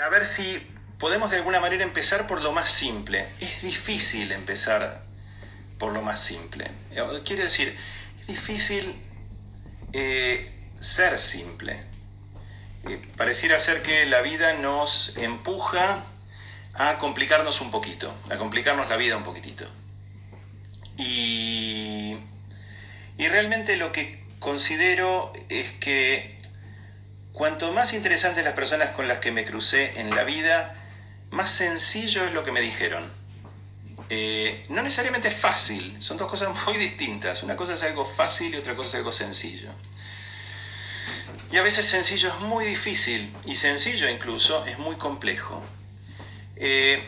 A ver si podemos de alguna manera empezar por lo más simple. Es difícil empezar por lo más simple. Quiere decir, es difícil eh, ser simple. Eh, pareciera ser que la vida nos empuja a complicarnos un poquito, a complicarnos la vida un poquitito. Y, y realmente lo que considero es que cuanto más interesantes las personas con las que me crucé en la vida, más sencillo es lo que me dijeron. Eh, no necesariamente es fácil, son dos cosas muy distintas. Una cosa es algo fácil y otra cosa es algo sencillo. Y a veces sencillo es muy difícil y sencillo incluso es muy complejo. Eh,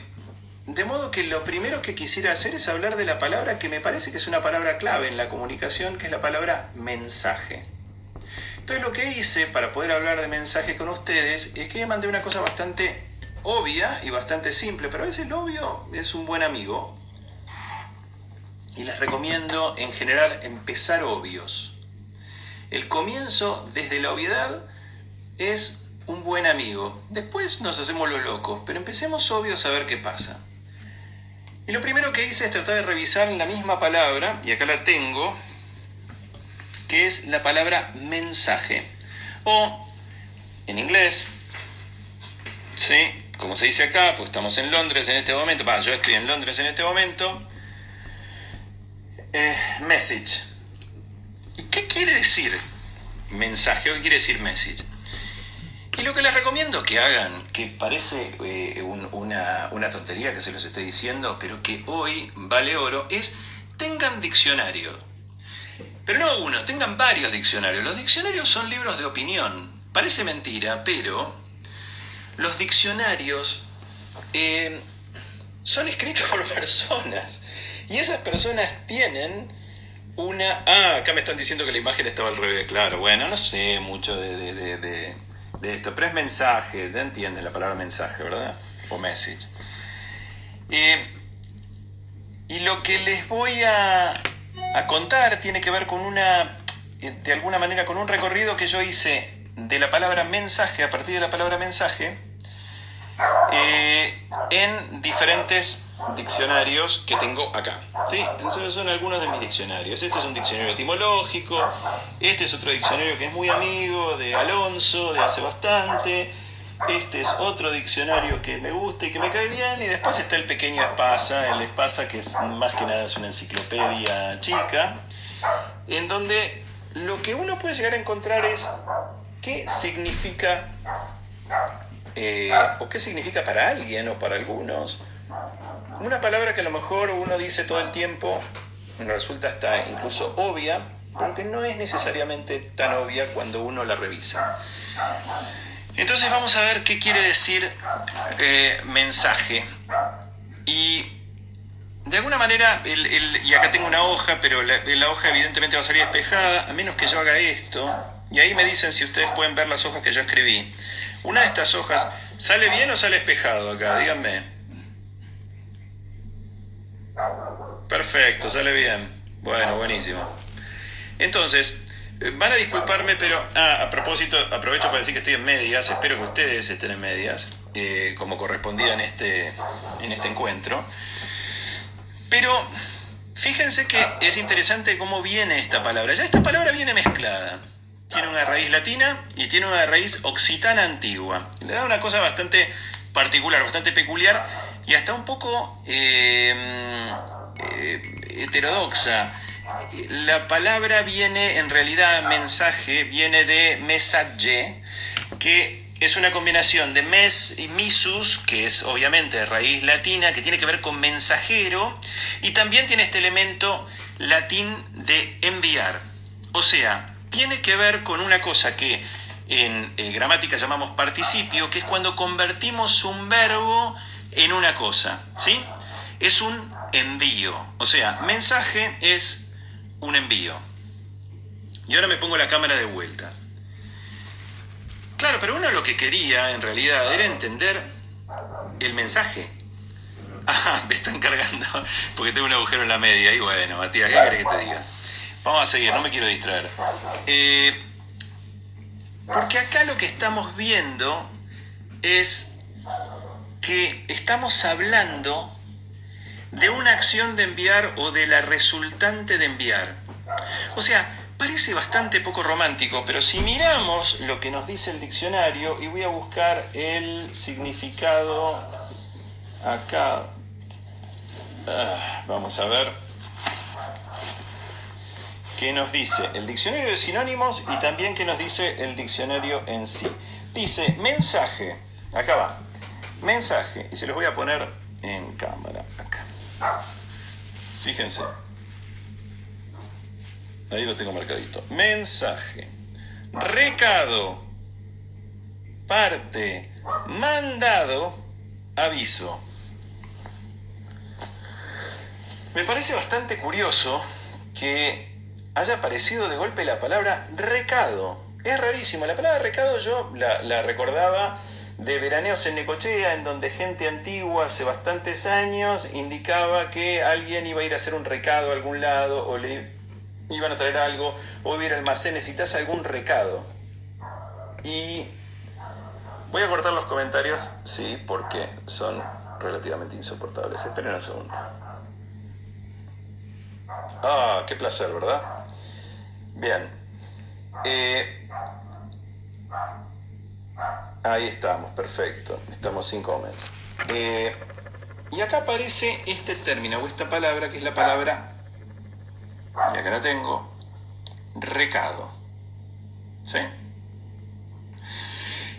de modo que lo primero que quisiera hacer es hablar de la palabra que me parece que es una palabra clave en la comunicación, que es la palabra mensaje. Entonces lo que hice para poder hablar de mensaje con ustedes es que mandé una cosa bastante obvia y bastante simple, pero a veces el obvio es un buen amigo. Y les recomiendo en general empezar obvios. El comienzo desde la obviedad es un buen amigo. Después nos hacemos los locos, pero empecemos obvios a ver qué pasa. Y lo primero que hice es tratar de revisar la misma palabra, y acá la tengo, que es la palabra mensaje. O, en inglés, ¿sí? como se dice acá, pues estamos en Londres en este momento, yo estoy en Londres en este momento, eh, message. ¿Y qué quiere decir mensaje o qué quiere decir message? Y lo que les recomiendo que hagan, que parece eh, una, una tontería que se los estoy diciendo, pero que hoy vale oro, es tengan diccionario. Pero no uno, tengan varios diccionarios. Los diccionarios son libros de opinión. Parece mentira, pero los diccionarios eh, son escritos por personas. Y esas personas tienen una... Ah, acá me están diciendo que la imagen estaba al revés. Claro, bueno, no sé mucho de, esto, pero es mensaje, ¿te entienden la palabra mensaje, verdad? O message. Eh, y lo que les voy a, a contar tiene que ver con una, eh, de alguna manera, con un recorrido que yo hice de la palabra mensaje, a partir de la palabra mensaje, eh, en diferentes diccionarios que tengo acá. ¿sí? Esos son algunos de mis diccionarios. Este es un diccionario etimológico, este es otro diccionario que es muy amigo de Alonso, de hace bastante. Este es otro diccionario que me gusta y que me cae bien. Y después está el pequeño Espasa, el Espasa que es más que nada es una enciclopedia chica, en donde lo que uno puede llegar a encontrar es qué significa eh, o qué significa para alguien o para algunos. Una palabra que a lo mejor uno dice todo el tiempo, resulta hasta incluso obvia, aunque no es necesariamente tan obvia cuando uno la revisa. Entonces vamos a ver qué quiere decir eh, mensaje. Y de alguna manera, y acá tengo una hoja, pero la, hoja evidentemente va a salir despejada, a menos que yo haga esto. Y ahí me dicen si ustedes pueden ver las hojas que yo escribí. Una de estas hojas, ¿sale bien o sale espejado acá? Díganme. Perfecto, sale bien. Bueno, buenísimo. Entonces, van a disculparme, pero ah, a propósito, aprovecho para decir que estoy en medias, espero que ustedes estén en medias, eh, como correspondía en este, en este encuentro. Pero fíjense que es interesante cómo viene esta palabra. Ya esta palabra viene mezclada tiene una raíz latina y tiene una raíz occitana antigua. Le da una cosa bastante particular, bastante peculiar y hasta un poco eh, eh, heterodoxa. La palabra viene, en realidad, mensaje, viene de mesaje, que es una combinación de mes y misus, que es obviamente de raíz latina, que tiene que ver con mensajero, y también tiene este elemento latín de enviar. O sea, tiene que ver con una cosa que en eh, gramática llamamos participio, que es cuando convertimos un verbo en una cosa, ¿sí? Es un envío, o sea, mensaje es un envío. Y ahora me pongo la cámara de vuelta. Claro, pero uno lo que quería en realidad era entender el mensaje. Ah, me están cargando porque tengo un agujero en la media. Y bueno, Matías, ¿qué querés que te diga? Vamos a seguir, no me quiero distraer. Eh, porque acá lo que estamos viendo es que estamos hablando de una acción de enviar o de la resultante de enviar. O sea, parece bastante poco romántico, pero si miramos lo que nos dice el diccionario, y voy a buscar el significado acá, ah, vamos a ver qué nos dice el diccionario de sinónimos y también qué nos dice el diccionario en sí. Dice mensaje, acá va, mensaje, y se los voy a poner en cámara, acá. Fíjense. Ahí lo tengo marcadito. Mensaje. Recado. Parte. Mandado. Aviso. Me parece bastante curioso que haya aparecido de golpe la palabra recado. Es rarísimo. La palabra recado yo la, la recordaba de veraneos en Necochea, en donde gente antigua hace bastantes años indicaba que alguien iba a ir a hacer un recado a algún lado o le iban a traer algo o iba a ir al almacén, necesitas algún recado. Y voy a cortar los comentarios, sí, porque son relativamente insoportables. Esperen un segundo. Ah, qué placer, ¿verdad? Bien. Eh, Ahí estamos, perfecto. Estamos sin comments. Eh, y acá aparece este término o esta palabra que es la palabra, ya que la tengo, recado. ¿Sí?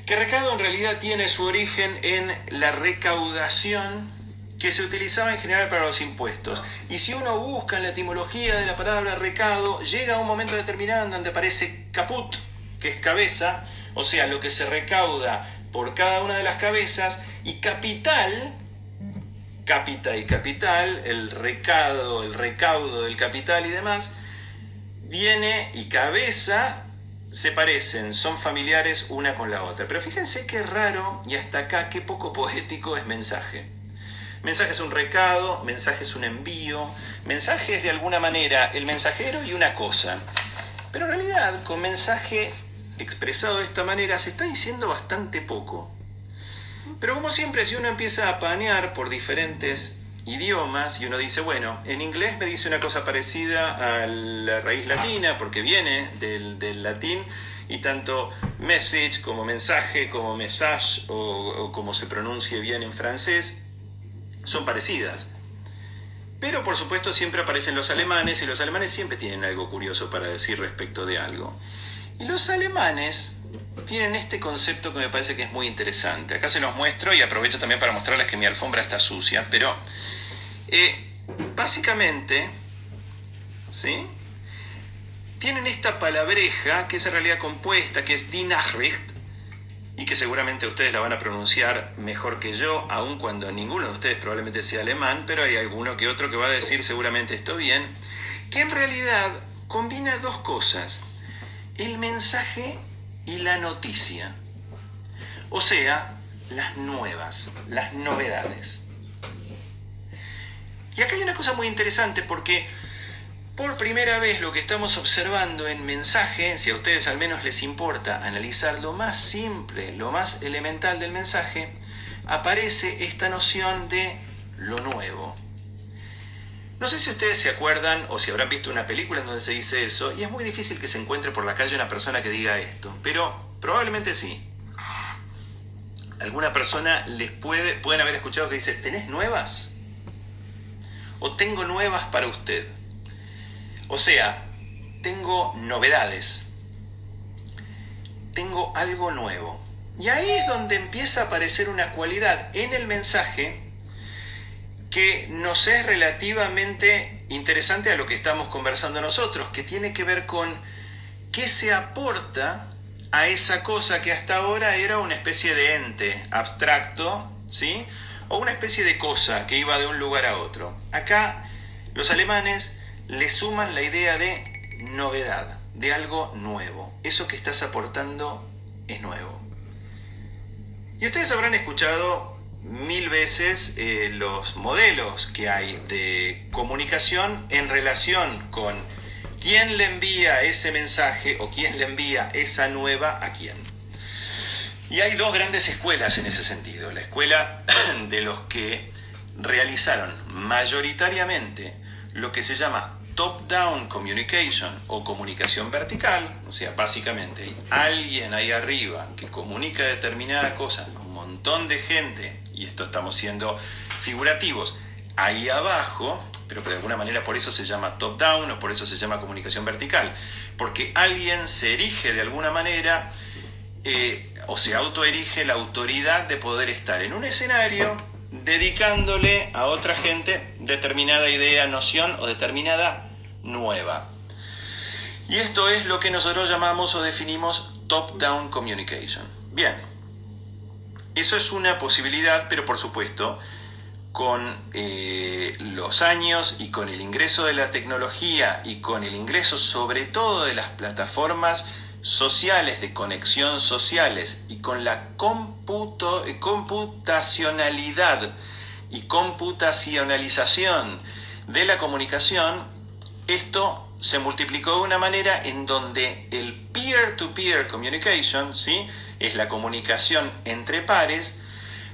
Que recado en realidad tiene su origen en la recaudación que se utilizaba en general para los impuestos. Y si uno busca en la etimología de la palabra recado, llega a un momento determinado en donde aparece caput, que es cabeza, o sea, lo que se recauda por cada una de las cabezas, y capital, capita y capital, el recado, el recaudo del capital y demás, viene y cabeza se parecen, son familiares una con la otra. Pero fíjense qué raro y hasta acá qué poco poético es mensaje. Mensaje es un recado, mensaje es un envío, mensaje es de alguna manera el mensajero y una cosa. Pero en realidad con mensaje expresado de esta manera se está diciendo bastante poco. Pero como siempre, si uno empieza a panear por diferentes idiomas y uno dice, bueno, en inglés me dice una cosa parecida a la raíz latina porque viene del, latín y tanto message como mensaje, como message o, o como se pronuncie bien en francés, son parecidas. Pero por supuesto siempre aparecen los alemanes y los alemanes siempre tienen algo curioso para decir respecto de algo. Y los alemanes tienen este concepto que me parece que es muy interesante. Acá se los muestro y aprovecho también para mostrarles que mi alfombra está sucia, pero eh, básicamente, ¿sí? Tienen esta palabreja que es en realidad compuesta, que es Die Nachricht, y que seguramente ustedes la van a pronunciar mejor que yo, aun cuando ninguno de ustedes probablemente sea alemán, pero hay alguno que otro que va a decir seguramente esto bien, que en realidad combina dos cosas el mensaje y la noticia. O sea, las nuevas, las novedades. Y acá hay una cosa muy interesante porque por primera vez lo que estamos observando en mensaje, si a ustedes al menos les importa analizar lo más simple, lo más elemental del mensaje, aparece esta noción de lo nuevo. No sé si ustedes se acuerdan o si habrán visto una película en donde se dice eso, y es muy difícil que se encuentre por la calle una persona que diga esto, pero probablemente sí. Alguna persona les puede, pueden haber escuchado que dice, ¿tenés nuevas? O tengo nuevas para usted. O sea, tengo novedades. Tengo algo nuevo. Y ahí es donde empieza a aparecer una cualidad en el mensaje que nos es relativamente interesante a lo que estamos conversando nosotros, que tiene que ver con qué se aporta a esa cosa que hasta ahora era una especie de ente abstracto, ¿sí? O una especie de cosa que iba de un lugar a otro. Acá los alemanes le suman la idea de novedad, de algo nuevo. Eso que estás aportando es nuevo. Y ustedes habrán escuchado mil veces eh, los modelos que hay de comunicación en relación con quién le envía ese mensaje o quién le envía esa nueva a quién. Y hay dos grandes escuelas en ese sentido. La escuela de los que realizaron mayoritariamente lo que se llama top-down communication o comunicación vertical, o sea, básicamente hay alguien ahí arriba que comunica determinada cosa a un montón de gente, y esto estamos siendo figurativos, ahí abajo, pero de alguna manera por eso se llama top-down o por eso se llama comunicación vertical, porque alguien se erige de alguna manera eh, o se autoerige la autoridad de poder estar en un escenario dedicándole a otra gente determinada idea, noción o determinada nueva. Y esto es lo que nosotros llamamos o definimos top-down communication. Bien, eso es una posibilidad, pero por supuesto, con eh, los años y con el ingreso de la tecnología y con el ingreso sobre todo de las plataformas sociales, de conexión sociales y con la computo, eh, computacionalidad y computacionalización de la comunicación, esto se multiplicó de una manera en donde el peer-to-peer communication, ¿sí? es la comunicación entre pares,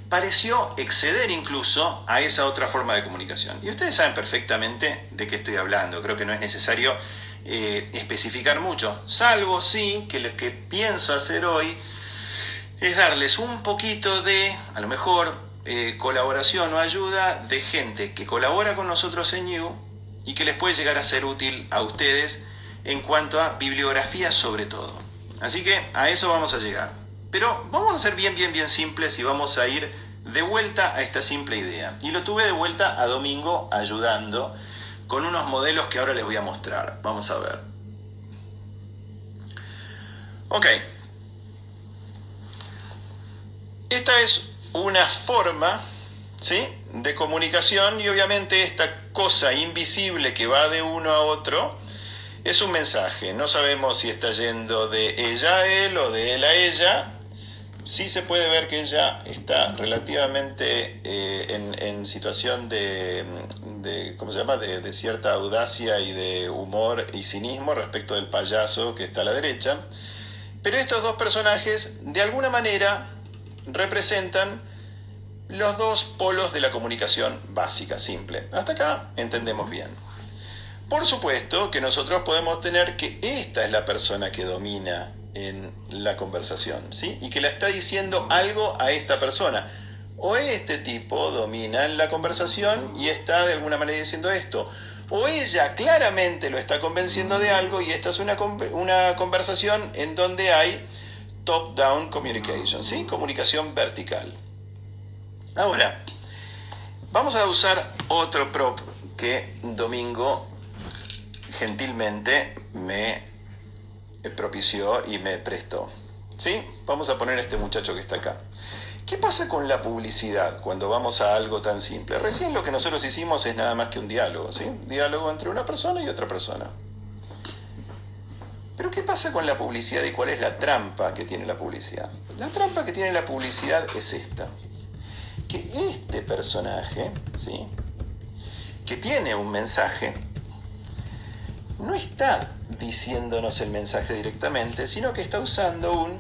pareció exceder incluso a esa otra forma de comunicación. Y ustedes saben perfectamente de qué estoy hablando, creo que no es necesario eh, especificar mucho, salvo sí que lo que pienso hacer hoy es darles un poquito de, a lo mejor, eh, colaboración o ayuda de gente que colabora con nosotros en You y que les puede llegar a ser útil a ustedes en cuanto a bibliografía sobre todo. Así que a eso vamos a llegar. Pero vamos a ser bien, bien, bien simples y vamos a ir de vuelta a esta simple idea. Y lo tuve de vuelta a Domingo ayudando con unos modelos que ahora les voy a mostrar. Vamos a ver. Ok. Esta es una forma ¿sí? De comunicación y obviamente esta cosa invisible que va de uno a otro es un mensaje. No sabemos si está yendo de ella a él o de él a ella, sí se puede ver que ella está relativamente eh, en, situación de, ¿cómo se llama?, de, cierta audacia y de humor y cinismo respecto del payaso que está a la derecha. Pero estos dos personajes, de alguna manera, representan los dos polos de la comunicación básica, simple. Hasta acá entendemos bien. Por supuesto que nosotros podemos tener que esta es la persona que domina en la conversación, ¿sí? Y que le está diciendo algo a esta persona. O este tipo domina la conversación y está de alguna manera diciendo esto. O ella claramente lo está convenciendo de algo y esta es una, una conversación en donde hay top-down communication, ¿sí? Comunicación vertical. Ahora, vamos a usar otro prop que Domingo gentilmente me propició y me prestó. ¿Sí? Vamos a poner este muchacho que está acá. ¿Qué pasa con la publicidad cuando vamos a algo tan simple? Recién lo que nosotros hicimos es nada más que un diálogo, ¿sí? diálogo entre una persona y otra persona. Pero ¿qué pasa con la publicidad y cuál es la trampa que tiene la publicidad? La trampa que tiene la publicidad es esta. Que este personaje, ¿sí? Que tiene un mensaje, no está diciéndonos el mensaje directamente, sino que está usando un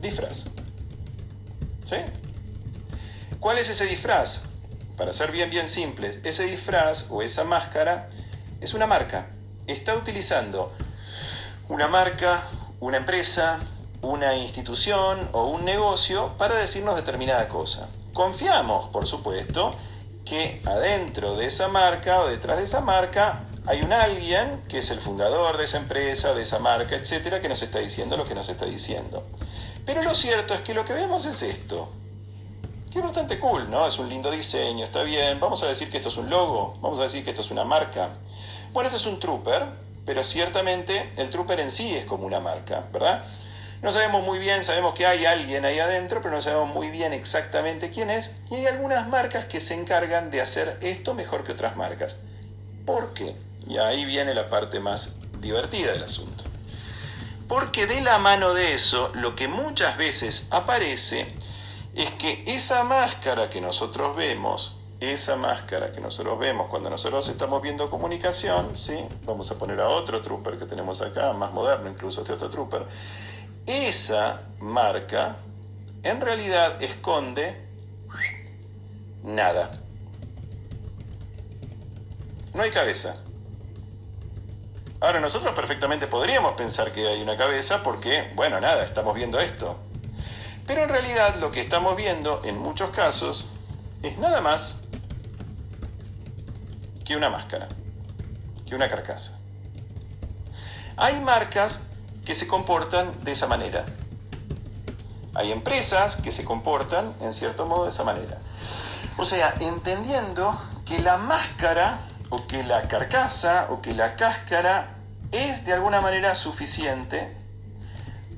disfraz. ¿Sí? ¿Cuál es ese disfraz? Para ser bien, bien simples, ese disfraz o esa máscara es una marca. Está utilizando una marca, una empresa, una institución o un negocio para decirnos determinada cosa. Confiamos, por supuesto, que adentro de esa marca o detrás de esa marca hay un alguien que es el fundador de esa empresa, de esa marca, etcétera, que nos está diciendo lo que nos está diciendo. Pero lo cierto es que lo que vemos es esto, que es bastante cool, ¿no? Es un lindo diseño, está bien. Vamos a decir que esto es un logo, vamos a decir que esto es una marca. Bueno, esto es un trooper, pero ciertamente el trooper en sí es como una marca, ¿verdad? No sabemos muy bien, sabemos que hay alguien ahí adentro, pero no sabemos muy bien exactamente quién es. Y hay algunas marcas que se encargan de hacer esto mejor que otras marcas. ¿Por qué? Y ahí viene la parte más divertida del asunto. Porque de la mano de eso, lo que muchas veces aparece es que esa máscara que nosotros vemos, esa máscara que nosotros vemos cuando nosotros estamos viendo comunicación, ¿sí? vamos a poner a otro trooper que tenemos acá, más moderno incluso, este otro trooper, esa marca en realidad esconde nada. No hay cabeza. Ahora nosotros perfectamente podríamos pensar que hay una cabeza porque, bueno, nada, estamos viendo esto. Pero en realidad lo que estamos viendo en muchos casos es nada más que una máscara, que una carcasa. Hay marcas que se comportan de esa manera. Hay empresas que se comportan en cierto modo de esa manera. O sea, entendiendo que la máscara o que la carcasa o que la cáscara es de alguna manera suficiente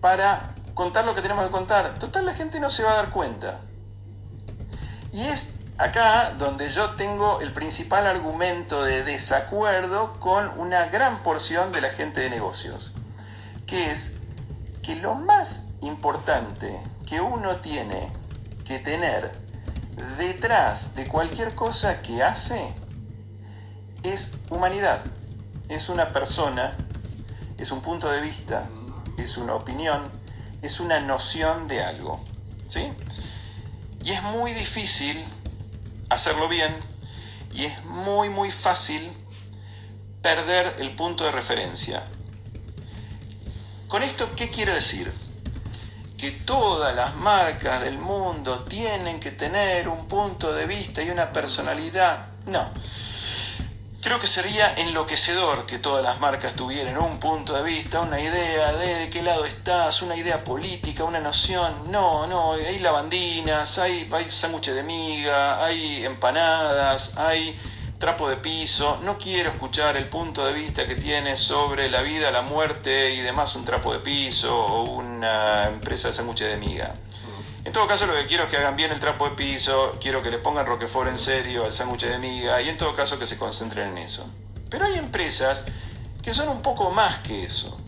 para contar lo que tenemos que contar. Total, la gente no se va a dar cuenta. Y es acá donde yo tengo el principal argumento de desacuerdo con una gran porción de la gente de negocios, que es que lo más importante que uno tiene que tener detrás de cualquier cosa que hace es humanidad, es una persona, es un punto de vista, es una opinión, es una noción de algo. ¿sí? Y es muy difícil hacerlo bien y es muy muy fácil perder el punto de referencia. Con esto, ¿qué quiero decir? Que todas las marcas del mundo tienen que tener un punto de vista y una personalidad. No. Creo que sería enloquecedor que todas las marcas tuvieran un punto de vista, una idea de, de qué lado estás, una idea política, una noción. No, no, hay lavandinas, hay, hay sándwiches de miga, hay empanadas, hay trapo de piso. No quiero escuchar el punto de vista que tienes sobre la vida, la muerte y demás, un trapo de piso o una empresa de sándwiches de miga. En todo caso, lo que quiero es que hagan bien el trapo de piso, quiero que le pongan Roquefort en serio al sándwich de miga y en todo caso que se concentren en eso. Pero hay empresas que son un poco más que eso.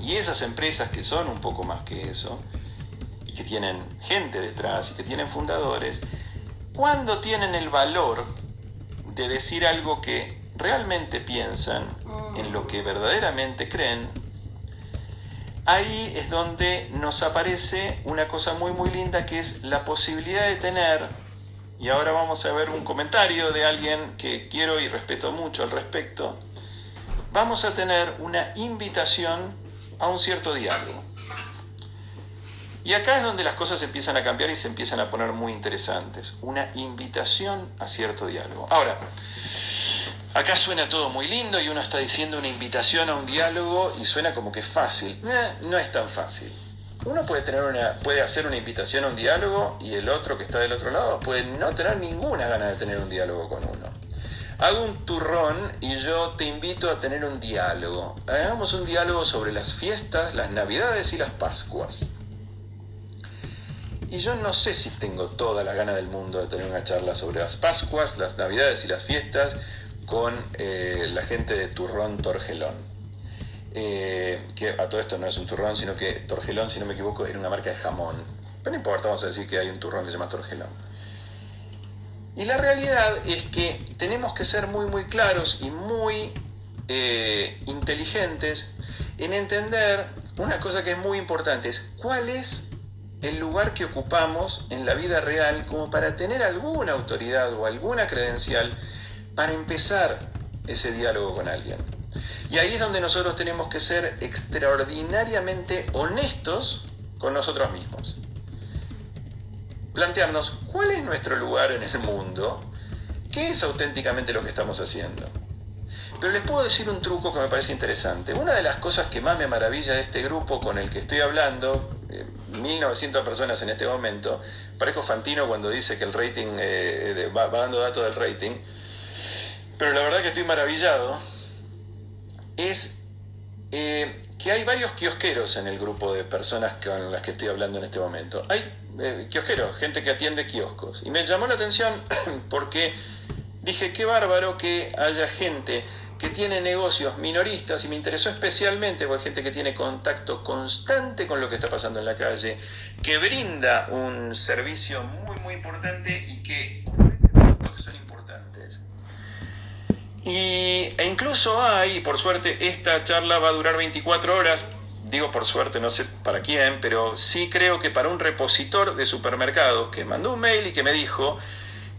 Y esas empresas que son un poco más que eso, y que tienen gente detrás y que tienen fundadores, cuando tienen el valor de decir algo que realmente piensan, en lo que verdaderamente creen, ahí es donde nos aparece una cosa muy muy linda que es la posibilidad de tener, y ahora vamos a ver un comentario de alguien que quiero y respeto mucho al respecto, vamos a tener una invitación a un cierto diálogo. Y acá es donde las cosas empiezan a cambiar y se empiezan a poner muy interesantes. Una invitación a cierto diálogo. Ahora, Acá suena todo muy lindo y uno está diciendo una invitación a un diálogo y suena como que es fácil. no es tan fácil. Uno puede, tener una, puede hacer una invitación a un diálogo y el otro que está del otro lado puede no tener ninguna gana de tener un diálogo con uno. Hago un turrón y yo te invito a tener un diálogo. Hagamos un diálogo sobre las fiestas, las navidades y las pascuas. Y yo no sé si tengo toda la gana del mundo de tener una charla sobre las pascuas, las navidades y las fiestas, con eh, la gente de Turrón Torgelón. Eh, que a todo esto no es un turrón, sino que Torgelón, si no me equivoco, era una marca de jamón. Pero no importa, vamos a decir que hay un turrón que se llama Torgelón. Y la realidad es que tenemos que ser muy, muy claros y muy eh, inteligentes en entender una cosa que es muy importante, es cuál es el lugar que ocupamos en la vida real como para tener alguna autoridad o alguna credencial para empezar ese diálogo con alguien. Y ahí es donde nosotros tenemos que ser extraordinariamente honestos con nosotros mismos. Plantearnos cuál es nuestro lugar en el mundo, qué es auténticamente lo que estamos haciendo. Pero les puedo decir un truco que me parece interesante. Una de las cosas que más me maravilla de este grupo con el que estoy hablando, 1900 eh, personas en este momento, parezco Fantino cuando dice que el rating eh, va dando datos del rating, pero la verdad que estoy maravillado, es eh, que hay varios kiosqueros en el grupo de personas con las que estoy hablando en este momento. Hay eh, kiosqueros, gente que atiende kioscos. Y me llamó la atención porque dije, qué bárbaro que haya gente que tiene negocios minoristas y me interesó especialmente porque hay gente que tiene contacto constante con lo que está pasando en la calle, que brinda un servicio muy muy importante y que y, e incluso hay, por suerte, esta charla va a durar 24 horas. digo por suerte, no sé para quién, pero sí creo que para un repositor de supermercado que mandó un mail y que me dijo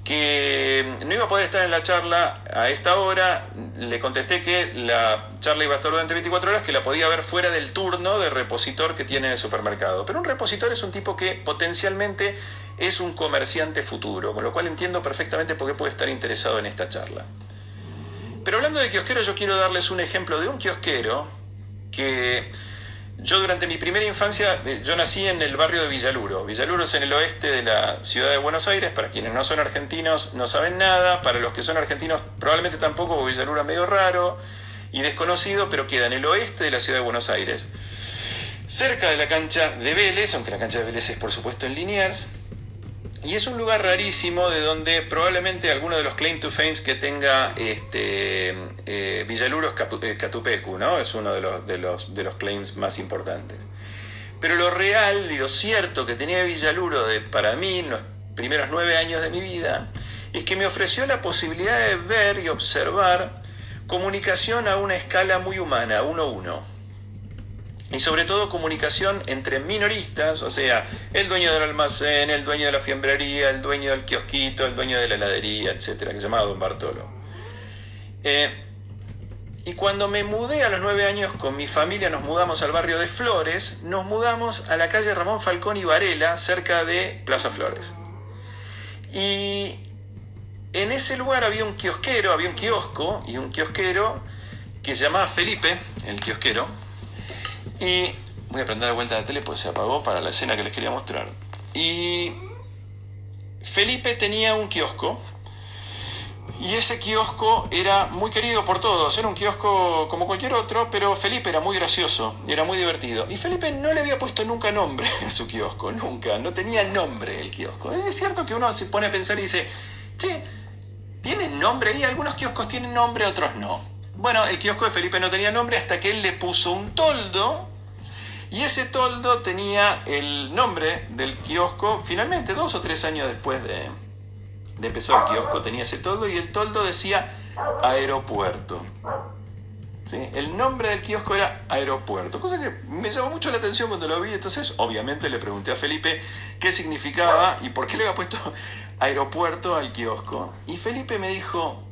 que no iba a poder estar en la charla a esta hora, le contesté que la charla iba a estar durante 24 horas, que la podía ver fuera del turno de repositor que tiene en el supermercado. Pero un repositor es un tipo que potencialmente es un comerciante futuro, con lo cual entiendo perfectamente por qué puede estar interesado en esta charla. Pero hablando de kiosquero, yo quiero darles un ejemplo de un kiosquero que yo durante mi primera infancia, eh, yo nací en el barrio de Villaluro. Villaluro es en el oeste de la ciudad de Buenos Aires. Para quienes no son argentinos no saben nada. Para los que son argentinos probablemente tampoco, porque Villaluro es medio raro y desconocido, pero queda en el oeste de la ciudad de Buenos Aires. Cerca de la cancha de Vélez, aunque la cancha de Vélez es por supuesto en Liniers. Y es un lugar rarísimo de donde probablemente alguno de los claim to fame que tenga este, eh, es Catupecu, ¿no? Es uno de los, de, los, de los claims más importantes. Pero lo real y lo cierto que tenía Villaluro para mí en los primeros nueve años de mi vida es que me ofreció la posibilidad de ver y observar comunicación a una escala muy humana, uno a uno y sobre todo comunicación entre minoristas, o sea, el dueño del almacén, el dueño de la fiambrería, el dueño del kiosquito, el dueño de la heladería, etcétera, que se llamaba Don Bartolo. Eh, y cuando me mudé a los nueve años con mi familia, nos mudamos al barrio de Flores, nos mudamos a la calle Ramón Falcón y Varela, cerca de Plaza Flores. Y en ese lugar había un kiosquero, había un kiosco y un kiosquero que se llamaba Felipe, el kiosquero, y voy a prender la vuelta de la tele porque se apagó para la escena que les quería mostrar. Y Felipe tenía un kiosco. Y ese kiosco era muy querido por todos, era un kiosco como cualquier otro, pero Felipe era muy gracioso y era muy divertido. Y Felipe no le había puesto nunca nombre a su kiosco, nunca, no tenía nombre el kiosco. Es cierto que uno se pone a pensar y dice, che, ¿tiene nombre? Y algunos kioscos tienen nombre, otros no. Bueno, el kiosco de Felipe no tenía nombre hasta que él le puso un toldo y ese toldo tenía el nombre del kiosco, finalmente dos o tres años después de, empezar el kiosco tenía ese toldo y el toldo decía aeropuerto. El nombre del kiosco era aeropuerto, cosa que me llamó mucho la atención cuando lo vi, entonces obviamente le pregunté a Felipe qué significaba y por qué le había puesto aeropuerto al kiosco. Y Felipe me dijo,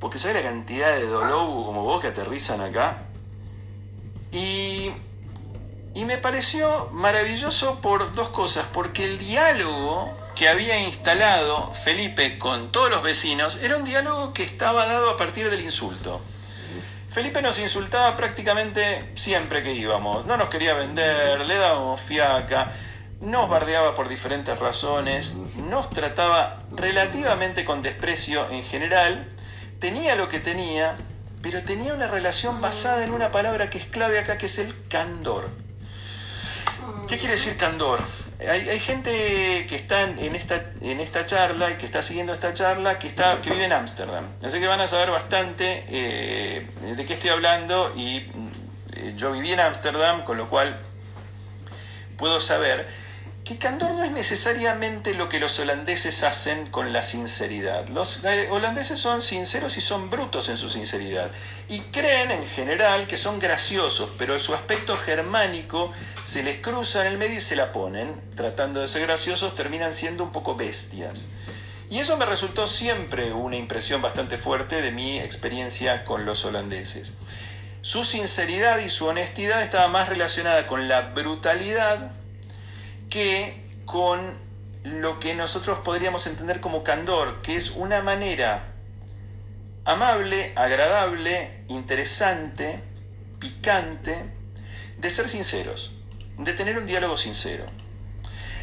porque sabe la cantidad de dolobu como vos que aterrizan acá. Y, y me pareció maravilloso por dos cosas, porque el diálogo que había instalado Felipe con todos los vecinos era un diálogo que estaba dado a partir del insulto. Felipe nos insultaba prácticamente siempre que íbamos, no nos quería vender, le dábamos fiaca, nos bardeaba por diferentes razones, nos trataba relativamente con desprecio en general, tenía lo que tenía, pero tenía una relación basada en una palabra que es clave acá, que es el candor. ¿Qué quiere decir candor? Hay, gente que está en esta, en esta charla y que está siguiendo esta charla que, está, que vive en Ámsterdam. Así que van a saber bastante eh, de qué estoy hablando y eh, yo viví en Ámsterdam, con lo cual puedo saber que candor no es necesariamente lo que los holandeses hacen con la sinceridad. Los eh, holandeses son sinceros y son brutos en su sinceridad. Y creen en general que son graciosos, pero su aspecto germánico se les cruza en el medio y se la ponen. Tratando de ser graciosos, terminan siendo un poco bestias. Y eso me resultó siempre una impresión bastante fuerte de mi experiencia con los holandeses. Su sinceridad y su honestidad estaba más relacionada con la brutalidad que con lo que nosotros podríamos entender como candor, que es una manera amable, agradable, interesante, picante, de ser sinceros, de tener un diálogo sincero.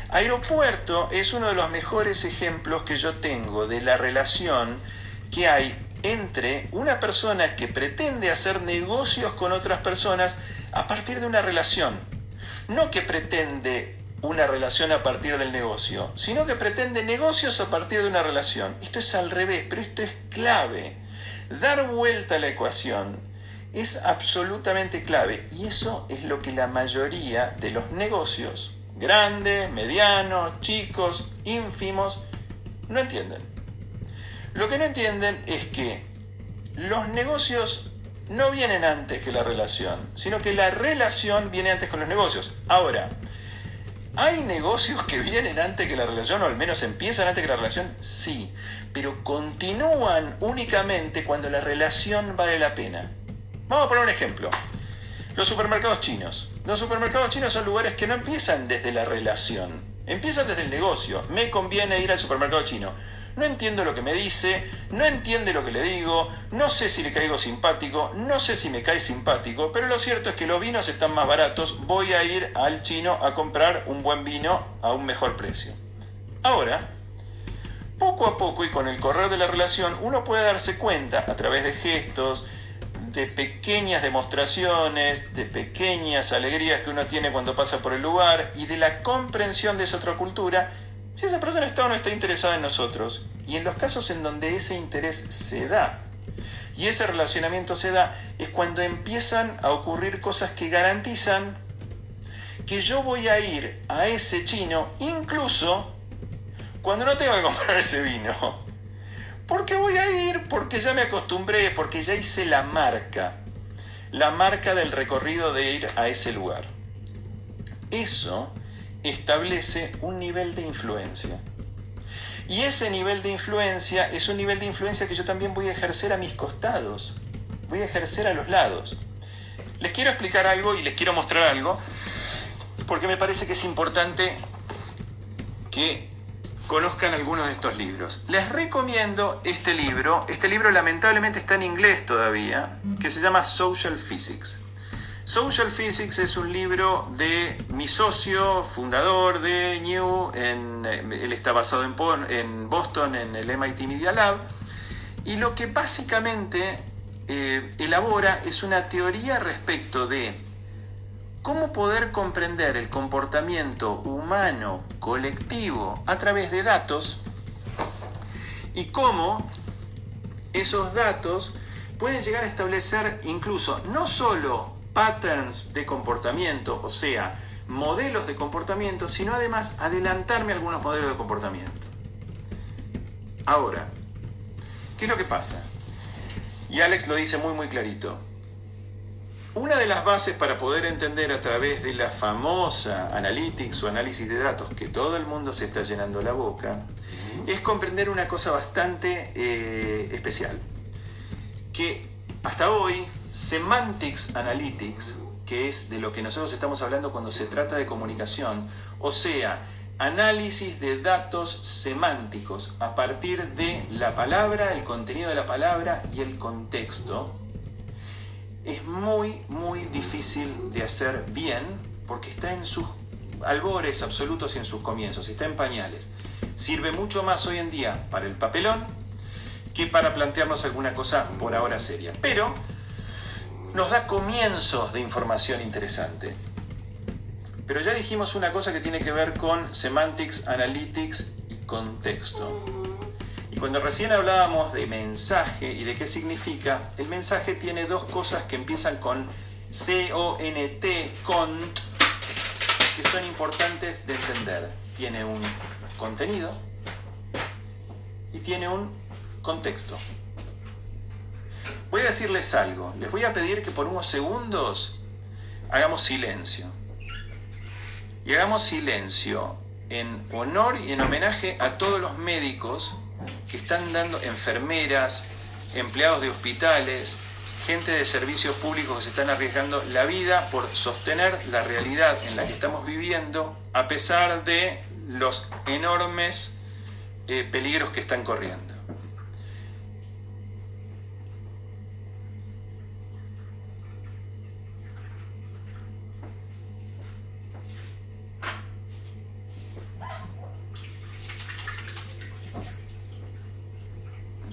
Aeropuerto es uno de los mejores ejemplos que yo tengo de la relación que hay entre una persona que pretende hacer negocios con otras personas a partir de una relación, no que pretende una relación a partir del negocio, sino que pretende negocios a partir de una relación. Esto es al revés, pero esto es clave. Dar vuelta a la ecuación es absolutamente clave y eso es lo que la mayoría de los negocios, grandes, medianos, chicos, ínfimos, no entienden. Lo que no entienden es que los negocios no vienen antes que la relación, sino que la relación viene antes con los negocios. Ahora, ¿hay negocios que vienen antes que la relación o al menos empiezan antes que la relación? Sí, pero continúan únicamente cuando la relación vale la pena. Vamos a poner un ejemplo. Los supermercados chinos. Los supermercados chinos son lugares que no empiezan desde la relación, empiezan desde el negocio. Me conviene ir al supermercado chino no entiendo lo que me dice, no entiende lo que le digo, no sé si le caigo simpático, no sé si me cae simpático, pero lo cierto es que los vinos están más baratos, voy a ir al chino a comprar un buen vino a un mejor precio. Ahora, poco a poco y con el correr de la relación, uno puede darse cuenta a través de gestos, de pequeñas demostraciones, de pequeñas alegrías que uno tiene cuando pasa por el lugar y de la comprensión de esa otra cultura si esa persona está o no está interesada en nosotros, y en los casos en donde ese interés se da, y ese relacionamiento se da, es cuando empiezan a ocurrir cosas que garantizan que yo voy a ir a ese chino incluso cuando no tengo que comprar ese vino. Porque voy a ir, porque ya me acostumbré, porque ya hice la marca, la marca del recorrido de ir a ese lugar. Eso establece un nivel de influencia. Y ese nivel de influencia es un nivel de influencia que yo también voy a ejercer a mis costados, voy a ejercer a los lados. Les quiero explicar algo y les quiero mostrar algo, porque me parece que es importante que conozcan algunos de estos libros. Les recomiendo este libro, este libro lamentablemente está en inglés todavía, que se llama Social Physics. Social Physics es un libro de mi socio, fundador de New, en, él está basado en, Boston, en el MIT Media Lab, y lo que básicamente eh, elabora es una teoría respecto de cómo poder comprender el comportamiento humano colectivo a través de datos y cómo esos datos pueden llegar a establecer incluso no solo patterns de comportamiento, o sea, modelos de comportamiento, sino además adelantarme algunos modelos de comportamiento. Ahora, ¿qué es lo que pasa? Y Alex lo dice muy muy clarito. Una de las bases para poder entender a través de la famosa analytics o análisis de datos que todo el mundo se está llenando la boca, es comprender una cosa bastante eh, especial. Que hasta hoy Semantics Analytics, que es de lo que nosotros estamos hablando cuando se trata de comunicación, o sea, análisis de datos semánticos a partir de la palabra, el contenido de la palabra y el contexto, es muy, muy difícil de hacer bien porque está en sus albores absolutos y en sus comienzos, está en pañales. Sirve mucho más hoy en día para el papelón que para plantearnos alguna cosa por ahora seria. Pero nos da comienzos de información interesante. Pero ya dijimos una cosa que tiene que ver con semantics, analytics y contexto. Y cuando recién hablábamos de mensaje y de qué significa, el mensaje tiene dos cosas que empiezan con C-O-N-T, cont, que son importantes de entender. Tiene un contenido y tiene un contexto. Voy a decirles algo. Les voy a pedir que por unos segundos hagamos silencio. Y hagamos silencio en honor y en homenaje a todos los médicos que están dando, enfermeras, empleados de hospitales, gente de servicios públicos que se están arriesgando la vida por sostener la realidad en la que estamos viviendo a pesar de los enormes eh, peligros que están corriendo.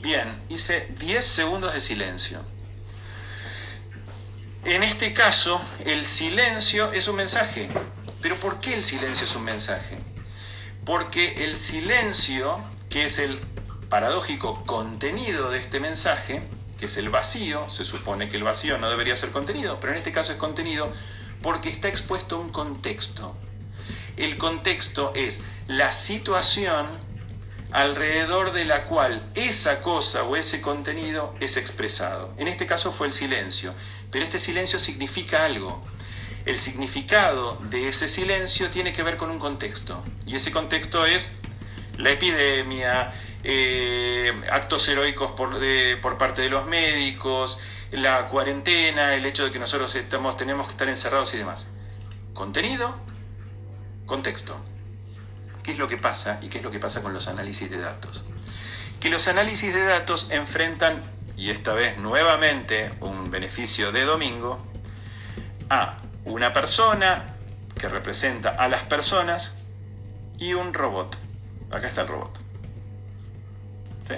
Bien, hice 10 segundos de silencio. En este caso, el silencio es un mensaje. ¿Pero por qué el silencio es un mensaje? Porque el silencio, que es el paradójico contenido de este mensaje, que es el vacío, se supone que el vacío no debería ser contenido, pero en este caso es contenido porque está expuesto a un contexto. El contexto es la situación alrededor de la cual esa cosa o ese contenido es expresado. En este caso fue el silencio, pero este silencio significa algo. El significado de ese silencio tiene que ver con un contexto, y ese contexto es la epidemia, eh, actos heroicos por, por parte de los médicos, la cuarentena, el hecho de que nosotros estamos, tenemos que estar encerrados y demás. Contenido, contexto. ¿Qué es lo que pasa y qué es lo que pasa con los análisis de datos? Que los análisis de datos enfrentan, y esta vez nuevamente un beneficio de domingo, a una persona que representa a las personas y un robot. Acá está el robot. ¿Sí?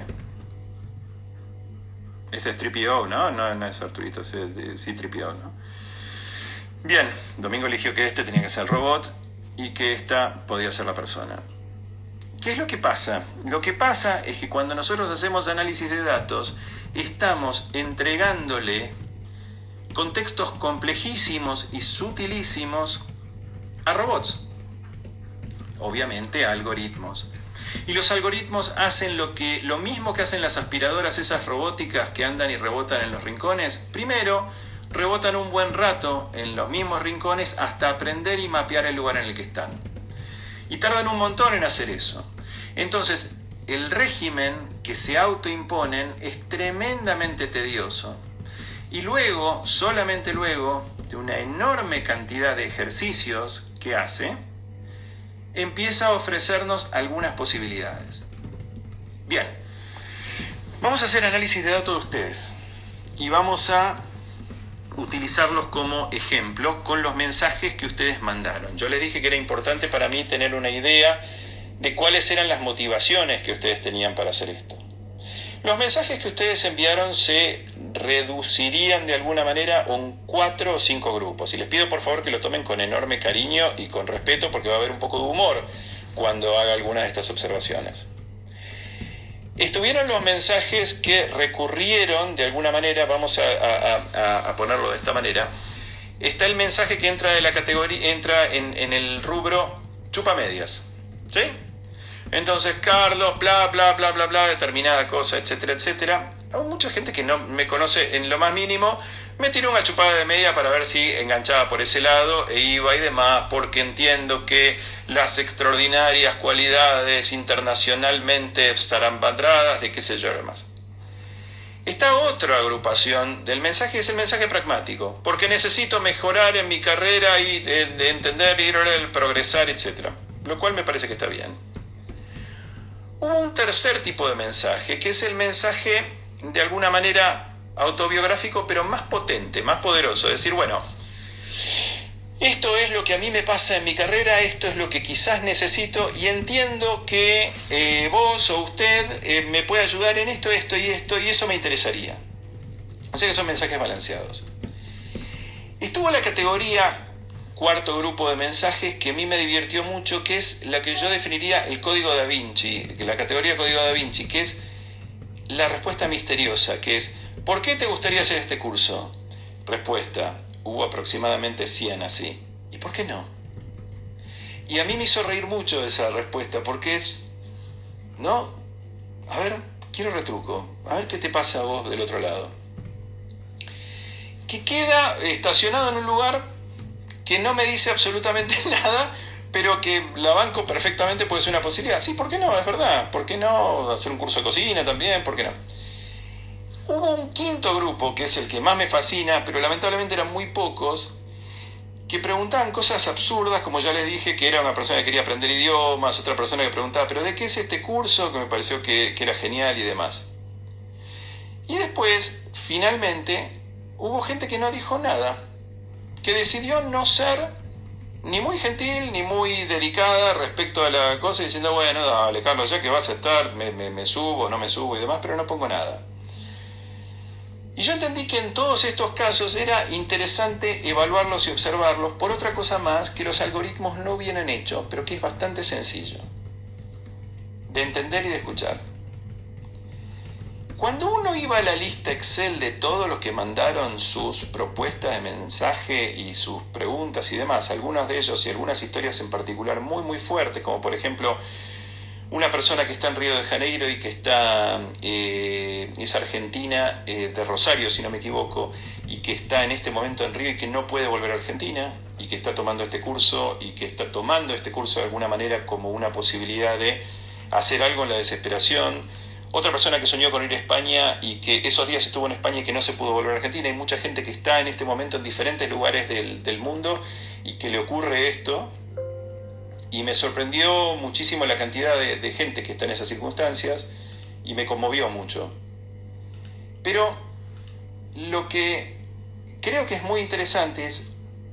Este es Tripio, ¿no? ¿no? No es Arturito, es sí Tripio, ¿no? Bien, Domingo eligió que este tenía que ser el robot y que esta podía ser la persona. ¿Qué es lo que pasa? Lo que pasa es que cuando nosotros hacemos análisis de datos, estamos entregándole contextos complejísimos y sutilísimos a robots. Obviamente algoritmos. Y los algoritmos hacen lo, que, lo mismo que hacen las aspiradoras, esas robóticas que andan y rebotan en los rincones. Primero, rebotan un buen rato en los mismos rincones hasta aprender y mapear el lugar en el que están. Y tardan un montón en hacer eso. Entonces, el régimen que se autoimponen es tremendamente tedioso. Y luego, solamente luego de una enorme cantidad de ejercicios que hace, empieza a ofrecernos algunas posibilidades. Bien, vamos a hacer análisis de datos de ustedes y vamos a utilizarlos como ejemplo con los mensajes que ustedes mandaron. Yo les dije que era importante para mí tener una idea de cuáles eran las motivaciones que ustedes tenían para hacer esto. Los mensajes que ustedes enviaron se reducirían de alguna manera en cuatro o cinco grupos. Y les pido por favor que lo tomen con enorme cariño y con respeto porque va a haber un poco de humor cuando haga alguna de estas observaciones. Estuvieron los mensajes que recurrieron de alguna manera, vamos a, ponerlo de esta manera. Está el mensaje que entra de la categoría, entra en, en el rubro chupa medias. ¿Sí? Entonces, Carlos, bla, bla, bla, bla, bla, determinada cosa, etcétera, etcétera. Hay mucha gente que no me conoce en lo más mínimo, me tiró una chupada de media para ver si enganchaba por ese lado e iba y demás, porque entiendo que las extraordinarias cualidades internacionalmente estarán bandradas, de qué sé yo, demás. Esta otra agrupación del mensaje es el mensaje pragmático, porque necesito mejorar en mi carrera y de, entender, ir, progresar, etc. Lo cual me parece que está bien. Hubo un tercer tipo de mensaje, que es el mensaje de alguna manera autobiográfico, pero más potente, más poderoso. Decir, bueno, esto es lo que a mí me pasa en mi carrera, esto es lo que quizás necesito y entiendo que eh, vos o usted eh, me puede ayudar en esto, esto y esto, y eso me interesaría. O sea que son mensajes balanceados. Estuvo la categoría cuarto grupo de mensajes que a mí me divirtió mucho, que es la que yo definiría el código da Vinci, la categoría código da Vinci, que es la respuesta misteriosa, que es, ¿por qué te gustaría hacer este curso? Respuesta, hubo aproximadamente 100 así. ¿Y por qué no? Y a mí me hizo reír mucho esa respuesta, porque es, ¿no? A ver, quiero retruco, a ver qué te pasa a vos del otro lado. Que queda estacionado en un lugar que no me dice absolutamente nada, pero que la banco perfectamente puede ser una posibilidad. Sí, ¿por qué no? Es verdad. ¿Por qué no hacer un curso de cocina también? ¿Por qué no? Hubo un quinto grupo, que es el que más me fascina, pero lamentablemente eran muy pocos, que preguntaban cosas absurdas, como ya les dije, que era una persona que quería aprender idiomas, otra persona que preguntaba, pero ¿de qué es este curso? Que me pareció que, que era genial y demás. Y después, finalmente, hubo gente que no dijo nada que decidió no ser ni muy gentil ni muy dedicada respecto a la cosa, diciendo, bueno, dale, Carlos, ya que vas a estar, me, me, subo, no me subo y demás, pero no pongo nada. Y yo entendí que en todos estos casos era interesante evaluarlos y observarlos por otra cosa más que los algoritmos no vienen hechos, pero que es bastante sencillo de entender y de escuchar. Cuando uno iba a la lista Excel de todos los que mandaron sus propuestas de mensaje y sus preguntas y demás, algunos de ellos y algunas historias en particular muy muy fuertes, como por ejemplo una persona que está en Río de Janeiro y que está, eh, es argentina, eh, de Rosario si no me equivoco, y que está en este momento en Río y que no puede volver a Argentina, y que está tomando este curso y que está tomando este curso de alguna manera como una posibilidad de hacer algo en la desesperación. Otra persona que soñó con ir a España y que esos días estuvo en España y que no se pudo volver a Argentina. Hay mucha gente que está en este momento en diferentes lugares del, del mundo y que le ocurre esto, y me sorprendió muchísimo la cantidad de, gente que está en esas circunstancias y me conmovió mucho. Pero lo que creo que es muy interesante es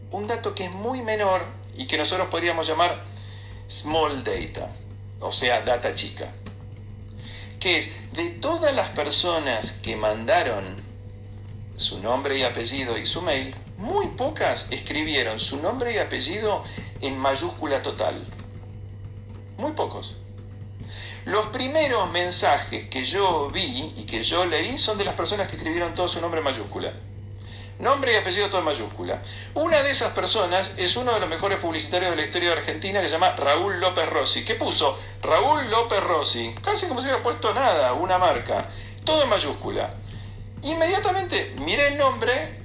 un dato que es muy menor y que nosotros podríamos llamar small data, o sea, data chica. Que es de todas las personas que mandaron su nombre y apellido y su mail, muy pocas escribieron su nombre y apellido en mayúscula total. Muy pocos. Los primeros mensajes que yo vi y que yo leí son de las personas que escribieron todo su nombre en mayúscula. Nombre y apellido todo en mayúscula. Una de esas personas es uno de los mejores publicitarios de la historia de Argentina que se llama Raúl López Rossi. ¿Qué puso? Raúl López Rossi. Casi como si hubiera puesto nada, una marca. Todo en mayúscula. Inmediatamente miré el nombre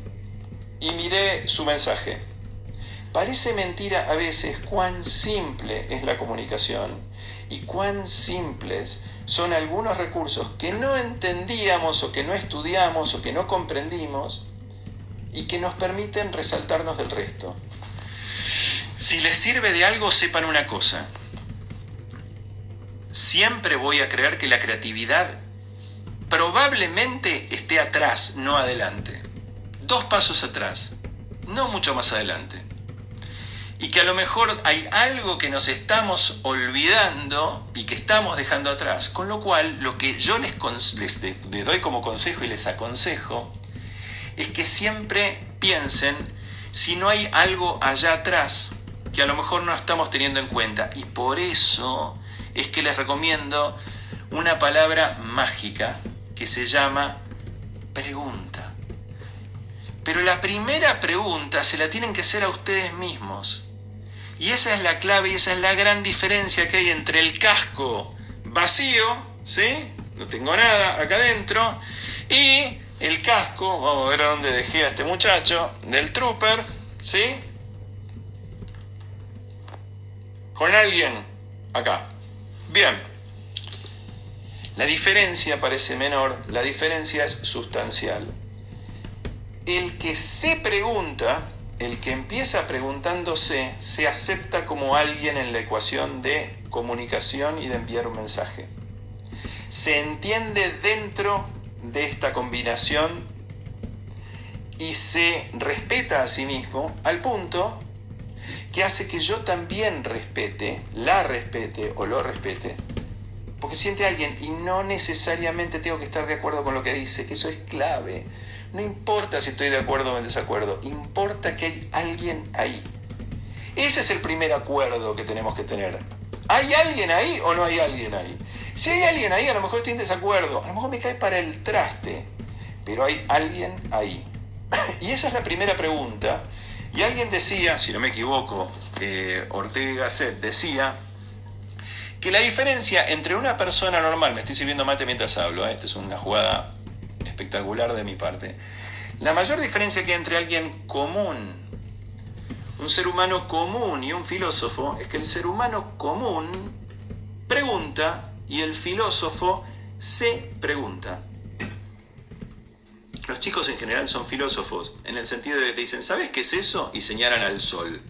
y miré su mensaje. Parece mentira a veces cuán simple es la comunicación y cuán simples son algunos recursos que no entendíamos o que no estudiamos o que no comprendimos y que nos permiten resaltarnos del resto. Si les sirve de algo, sepan una cosa. Siempre voy a creer que la creatividad probablemente esté atrás, no adelante. Dos pasos atrás, no mucho más adelante y que a lo mejor hay algo que nos estamos olvidando y que estamos dejando atrás. Con lo cual, lo que yo les, les, doy como consejo y les aconsejo es que siempre piensen si no hay algo allá atrás que a lo mejor no estamos teniendo en cuenta. Y por eso es que les recomiendo una palabra mágica que se llama pregunta. Pero la primera pregunta se la tienen que hacer a ustedes mismos. Y esa es la clave y esa es la gran diferencia que hay entre el casco vacío, ¿sí? No tengo nada acá adentro, y el casco, vamos a ver a dónde dejé a este muchacho, del trooper, ¿sí? Con alguien acá. Bien. La diferencia parece menor, la diferencia es sustancial. El que se pregunta el que empieza preguntándose se acepta como alguien en la ecuación de comunicación y de enviar un mensaje. Se entiende dentro de esta combinación y se respeta a sí mismo al punto que hace que yo también respete, la respete o lo respete, porque siente alguien y no necesariamente tengo que estar de acuerdo con lo que dice, que eso es clave no importa si estoy de acuerdo o en desacuerdo, importa que hay alguien ahí. Ese es el primer acuerdo que tenemos que tener. ¿Hay alguien ahí o no hay alguien ahí? Si hay alguien ahí, a lo mejor estoy en desacuerdo, a lo mejor me cae para el traste, pero hay alguien ahí. Y esa es la primera pregunta. Y alguien decía, si no me equivoco, Ortega Gasset decía que la diferencia entre una persona normal, me estoy sirviendo mate mientras hablo, ¿eh? esta es una jugada espectacular de mi parte. La mayor diferencia que hay entre alguien común, un ser humano común y un filósofo, es que el ser humano común pregunta y el filósofo se pregunta. Los chicos en general son filósofos, en el sentido de que dicen, ¿sabes qué es eso? Y señalan al sol.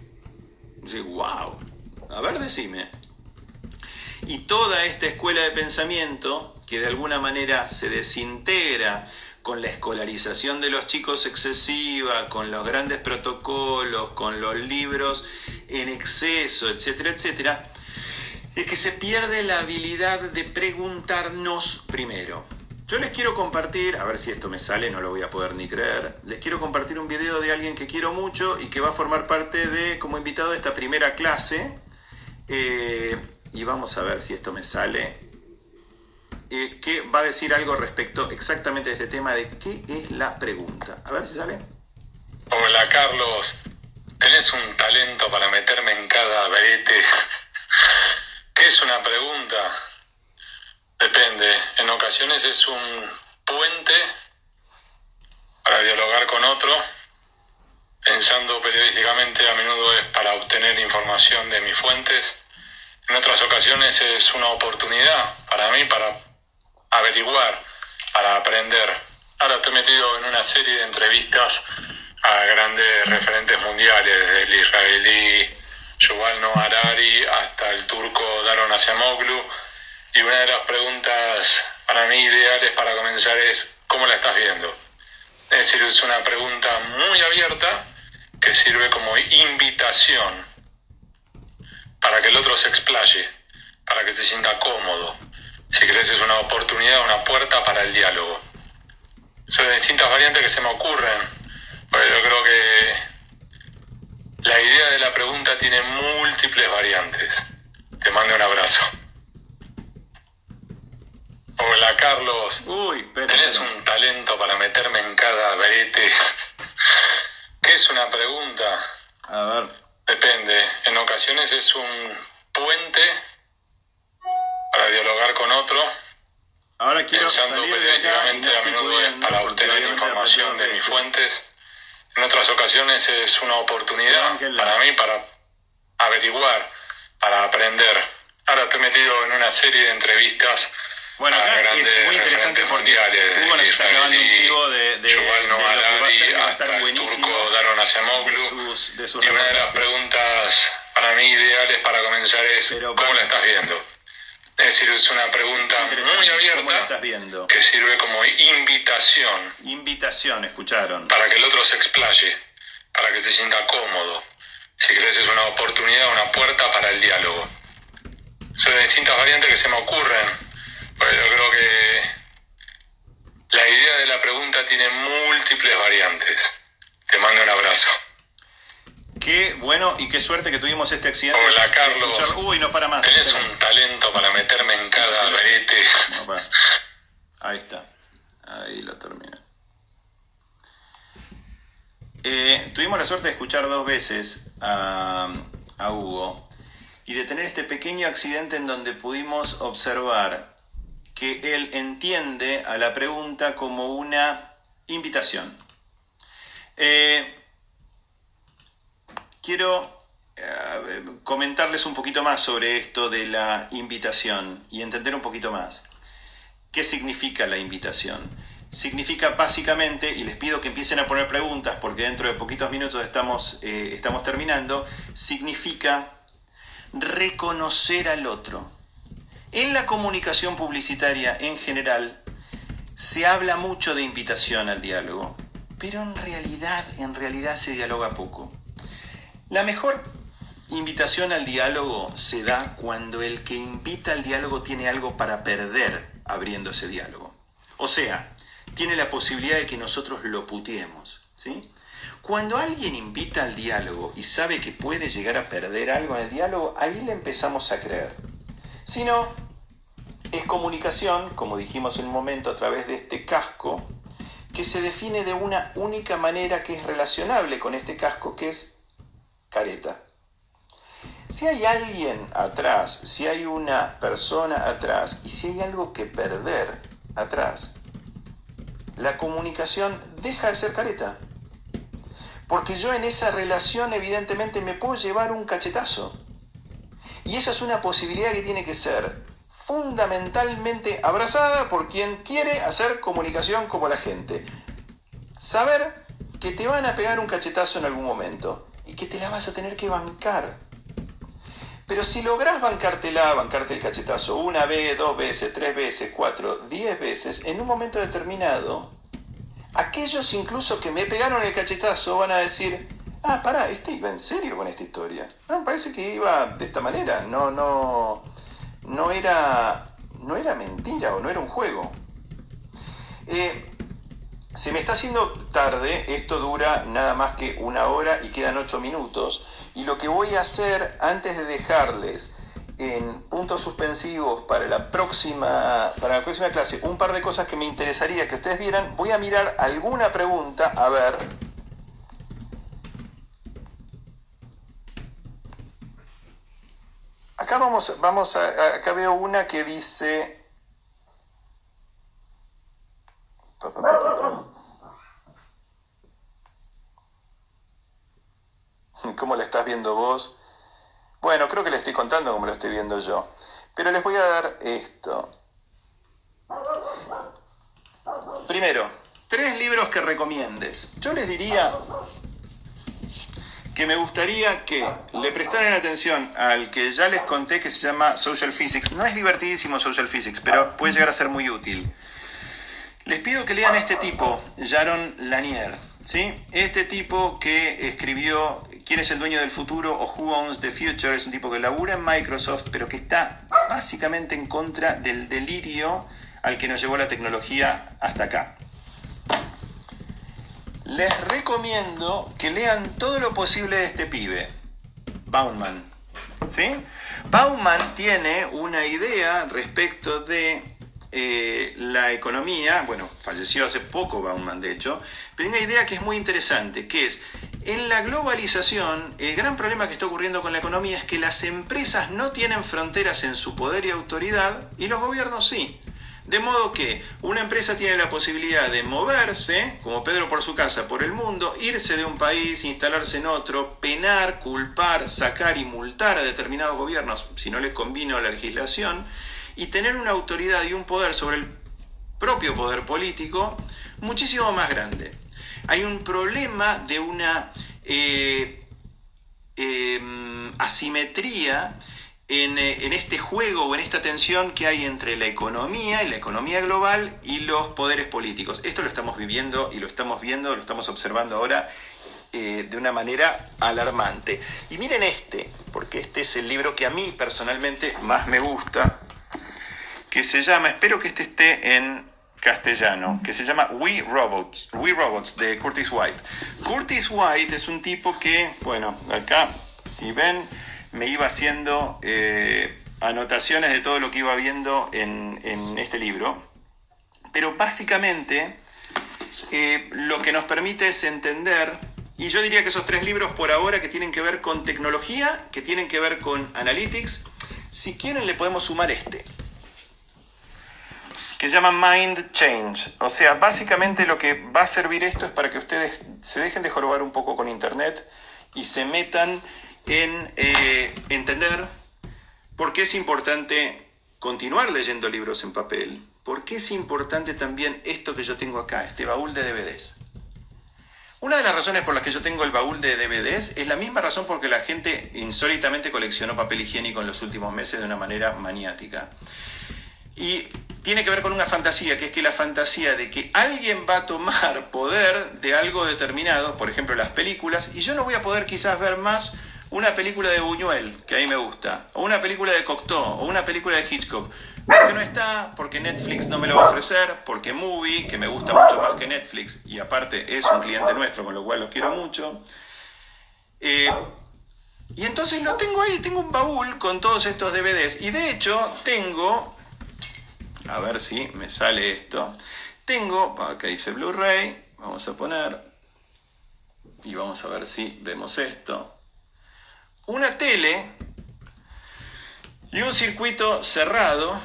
Y wow, a ver, decime. Y toda esta escuela de pensamiento que de alguna manera se desintegra con la escolarización de los chicos excesiva, con los grandes protocolos, con los libros en exceso, etcétera, etcétera, es que se pierde la habilidad de preguntarnos primero. Yo les quiero compartir, a ver si esto me sale, no lo voy a poder ni creer, les quiero compartir un video de alguien que quiero mucho y que va a formar parte de, como invitado de esta primera clase. Eh, y vamos a ver si esto me sale. Eh, que va a decir algo respecto exactamente de este tema de qué es la pregunta. A ver si sale. Hola Carlos, tenés un talento para meterme en cada verete. ¿Qué ¿Qué es una pregunta? Depende. En ocasiones es un puente para dialogar con otro. Pensando periodísticamente a menudo es para obtener información de mis fuentes. En otras ocasiones es una oportunidad para mí para averiguar, para aprender. Ahora estoy metido en una serie de entrevistas a grandes referentes mundiales, desde el israelí Yuval Noah Harari hasta el turco Daron Acemoglu. Y una de las preguntas para mí ideales para comenzar es, ¿cómo la estás viendo? Es decir, es una pregunta muy abierta que sirve como invitación para que el otro se explaye, para que te sienta cómodo. Si crees es una oportunidad, una puerta para el diálogo. Son distintas variantes que se me ocurren. Pero yo creo que la idea de la pregunta tiene múltiples variantes. Te mando un abrazo. Hola Carlos. Uy, pero, Tenés un talento para meterme en cada brete. ¿Qué es una pregunta? A ver. Depende. En ocasiones es un puente para dialogar con otro. Ahora quiero Pensando periodísticamente a menudo es para obtener información de mis fuentes. En otras ocasiones es una oportunidad para mí para averiguar, para aprender. Ahora estoy metido en una serie de entrevistas Bueno, acá grandes es muy interesante porque mundiales, Hugo nos está clavando un chivo de, de, Yuval de lo que va a ser, que va a estar buenísimo turco Daron de Acemoglu. sus, de sus Y una de las preguntas para mí ideales para comenzar es Pero, ¿cómo la estás viendo? Es decir, es una pregunta Es muy ¿Cómo la abierta estás viendo? que sirve como invitación Invitación, escucharon. para que el otro se explaye, para que te sienta cómodo. Si crees es una oportunidad, una puerta para el diálogo. Son distintas variantes que se me ocurren, yo creo que la idea de la pregunta tiene múltiples variantes. Te mando un abrazo. Qué bueno y qué suerte que tuvimos este accidente. Hola, Carlos. escuchar- Uy, no para más. Tenés Esperen. un talento para meterme en cada. No, para. Ahí está. Ahí lo terminé. Eh, tuvimos la suerte de escuchar dos veces a, a Hugo y de tener este pequeño accidente en donde pudimos observar que él entiende a la pregunta como una invitación. Eh, quiero eh, comentarles un poquito más sobre esto de la invitación y entender un poquito más. ¿Qué significa la invitación? Significa básicamente, y les pido que empiecen a poner preguntas porque dentro de poquitos minutos estamos, eh, estamos terminando, significa reconocer al otro. En la comunicación publicitaria en general se habla mucho de invitación al diálogo, pero en realidad, en realidad se dialoga poco. La mejor invitación al diálogo se da cuando el que invita al diálogo tiene algo para perder abriendo ese diálogo. O sea, tiene la posibilidad de que nosotros lo puteemos, ¿sí? Cuando alguien invita al diálogo y sabe que puede llegar a perder algo en el diálogo, ahí le empezamos a creer. Si no, es comunicación, como dijimos en un momento a través de este casco, que se define de una única manera que es relacionable con este casco, que es careta. Si hay alguien atrás, si hay una persona atrás y si hay algo que perder atrás, la comunicación deja de ser careta. Porque yo en esa relación evidentemente me puedo llevar un cachetazo. Y esa es una posibilidad que tiene que ser fundamentalmente abrazada por quien quiere hacer comunicación como la gente. Saber que te van a pegar un cachetazo en algún momento y que te la vas a tener que bancar. Pero si lográs bancártela, bancarte el cachetazo una vez, dos veces, tres veces, cuatro, diez veces, en un momento determinado, aquellos incluso que me pegaron el cachetazo van a decir, ah, pará, este iba en serio con esta historia. No, me parece que iba de esta manera, no, no, no era, no era mentira o no era un juego. Eh, se me está haciendo tarde, esto dura nada más que una hora y quedan ocho minutos. Y lo que voy a hacer antes de dejarles en puntos suspensivos para la próxima, para la próxima clase un par de cosas que me interesaría que ustedes vieran, voy a mirar alguna pregunta, a ver. Acá vamos, vamos a, acá veo una que dice... ¿Cómo la estás viendo vos? Bueno, creo que le estoy contando como lo estoy viendo yo. Pero les voy a dar esto. Primero, tres libros que recomiendes. Yo les diría que me gustaría que le prestaran atención al que ya les conté que se llama Social Physics. No es divertidísimo Social Physics, pero puede llegar a ser muy útil. Les pido que lean este tipo, Jaron Lanier. ¿sí? Este tipo que escribió ¿Quién es el dueño del futuro? o Who Owns the Future. Es un tipo que labura en Microsoft, pero que está básicamente en contra del delirio al que nos llevó la tecnología hasta acá. Les recomiendo que lean todo lo posible de este pibe, Bauman. ¿Sí? Bauman tiene una idea respecto de eh, la economía, bueno, falleció hace poco Bauman de hecho, pero una idea que es muy interesante, que es, en la globalización, el gran problema que está ocurriendo con la economía es que las empresas no tienen fronteras en su poder y autoridad y los gobiernos sí. De modo que una empresa tiene la posibilidad de moverse, como Pedro por su casa, por el mundo, irse de un país, instalarse en otro, penar, culpar, sacar y multar a determinados gobiernos si no les convino la legislación, y tener una autoridad y un poder sobre el propio poder político muchísimo más grande. Hay un problema de una eh, em, asimetría en, eh, en, este juego o en esta tensión que hay entre la economía y la economía global y los poderes políticos. Esto lo estamos viviendo y lo estamos viendo, lo estamos observando ahora eh, de una manera alarmante. Y miren este, porque este es el libro que a mí personalmente más me gusta, que se llama, espero que este esté en castellano, que se llama We Robots, We Robots de Curtis White. Curtis White es un tipo que, bueno, acá, si ven, me iba haciendo eh, anotaciones de todo lo que iba viendo en, este libro, pero básicamente eh, lo que nos permite es entender, y yo diría que esos tres libros por ahora que tienen que ver con tecnología, que tienen que ver con analytics, si quieren le podemos sumar este, que llama Mind Change. O sea, básicamente lo que va a servir esto es para que ustedes se dejen de jorobar un poco con Internet y se metan en eh, entender por qué es importante continuar leyendo libros en papel, por qué es importante también esto que yo tengo acá, este baúl de DVDs. Una de las razones por las que yo tengo el baúl de DVDs es la misma razón por que la gente insólitamente coleccionó papel higiénico en los últimos meses de una manera maniática. Y tiene que ver con una fantasía, que es que la fantasía de que alguien va a tomar poder de algo determinado, por ejemplo las películas, y yo no voy a poder quizás ver más una película de Buñuel, que a mí me gusta, o una película de Cocteau, o una película de Hitchcock. Porque no está, porque Netflix no me lo va a ofrecer, porque Movie, que me gusta mucho más que Netflix, y aparte es un cliente nuestro, con lo cual lo quiero mucho. Eh, y entonces lo tengo ahí, tengo un baúl con todos estos DVDs. Y de hecho tengo a ver si me sale esto. Tengo, acá dice Blu-ray, vamos a poner, y vamos a ver si vemos esto. Una tele y un circuito cerrado,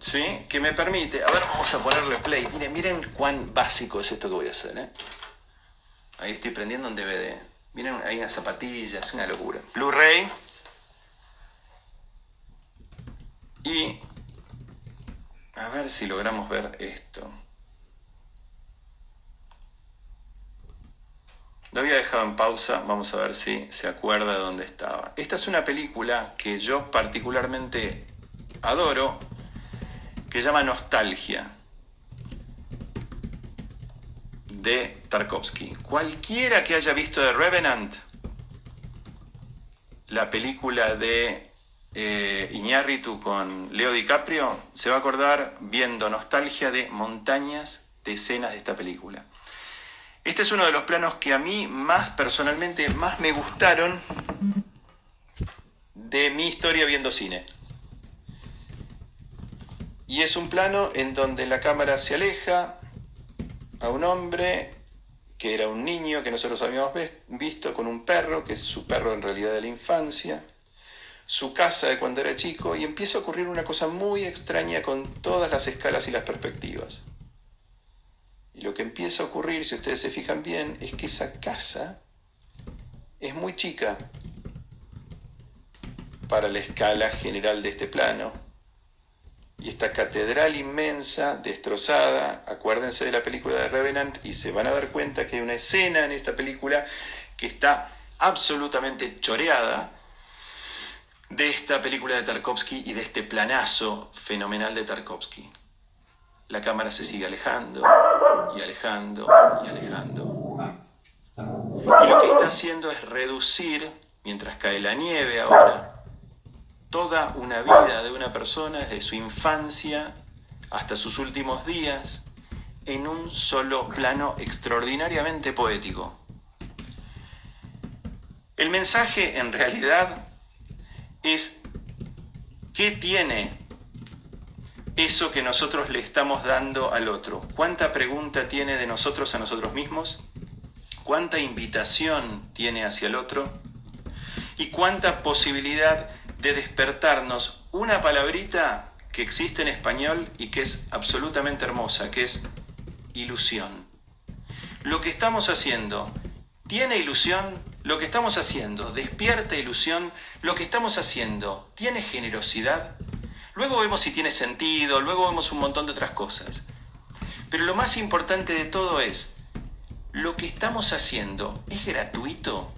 ¿sí? Que me permite, a ver, vamos a ponerle play. Miren, miren cuán básico es esto que voy a hacer, ¿eh? Ahí estoy prendiendo un DVD. Miren, hay unas zapatillas, una locura. Blu-ray. Y a ver si logramos ver esto. Lo había dejado en pausa, vamos a ver si se acuerda de dónde estaba. Esta es una película que yo particularmente adoro, que llama Nostalgia, de Tarkovsky. Cualquiera que haya visto The Revenant, la película de eh, Iñárritu con Leo DiCaprio, se va a acordar viendo nostalgia de montañas de escenas de esta película. Este es uno de los planos que a mí más personalmente más me gustaron de mi historia viendo cine. Y es un plano en donde la cámara se aleja a un hombre que era un niño que nosotros habíamos visto con un perro, que es su perro en realidad de la infancia su casa de cuando era chico y empieza a ocurrir una cosa muy extraña con todas las escalas y las perspectivas. Y lo que empieza a ocurrir, si ustedes se fijan bien, es que esa casa es muy chica para la escala general de este plano. Y esta catedral inmensa, destrozada, acuérdense de la película de Revenant y se van a dar cuenta que hay una escena en esta película que está absolutamente choreada de esta película de Tarkovsky y de este planazo fenomenal de Tarkovsky. La cámara se sigue alejando y alejando y alejando. Y lo que está haciendo es reducir, mientras cae la nieve ahora, toda una vida de una persona desde su infancia hasta sus últimos días en un solo plano extraordinariamente poético. El mensaje en realidad es qué tiene eso que nosotros le estamos dando al otro. ¿Cuánta pregunta tiene de nosotros a nosotros mismos? ¿Cuánta invitación tiene hacia el otro? ¿Y cuánta posibilidad de despertarnos una palabrita que existe en español y que es absolutamente hermosa, que es ilusión? Lo que estamos haciendo tiene ilusión, lo que estamos haciendo despierta ilusión, lo que estamos haciendo tiene generosidad. Luego vemos si tiene sentido, luego vemos un montón de otras cosas. Pero lo más importante de todo es, ¿lo que estamos haciendo es gratuito?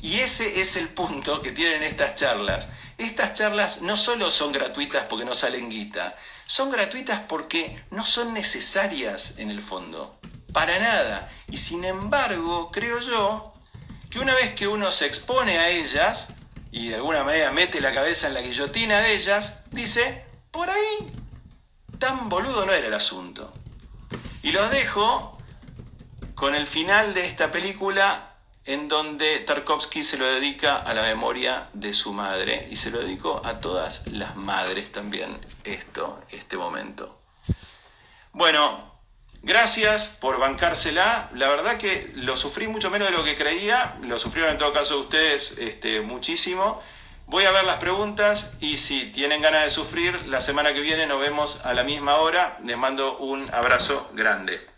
Y ese es el punto que tienen estas charlas. Estas charlas no solo son gratuitas porque no salen guita, son gratuitas porque no son necesarias en el fondo para nada. Y sin embargo, creo yo que una vez que uno se expone a ellas y de alguna manera mete la cabeza en la guillotina de ellas, dice, por ahí, tan boludo no era el asunto. Y los dejo con el final de esta película en donde Tarkovsky se lo dedica a la memoria de su madre y se lo dedicó a todas las madres también esto, este momento. Bueno, Gracias por bancársela. La verdad que lo sufrí mucho menos de lo que creía. Lo sufrieron en todo caso ustedes este, muchísimo. Voy a ver las preguntas y si tienen ganas de sufrir, la semana que viene nos vemos a la misma hora. Les mando un abrazo grande.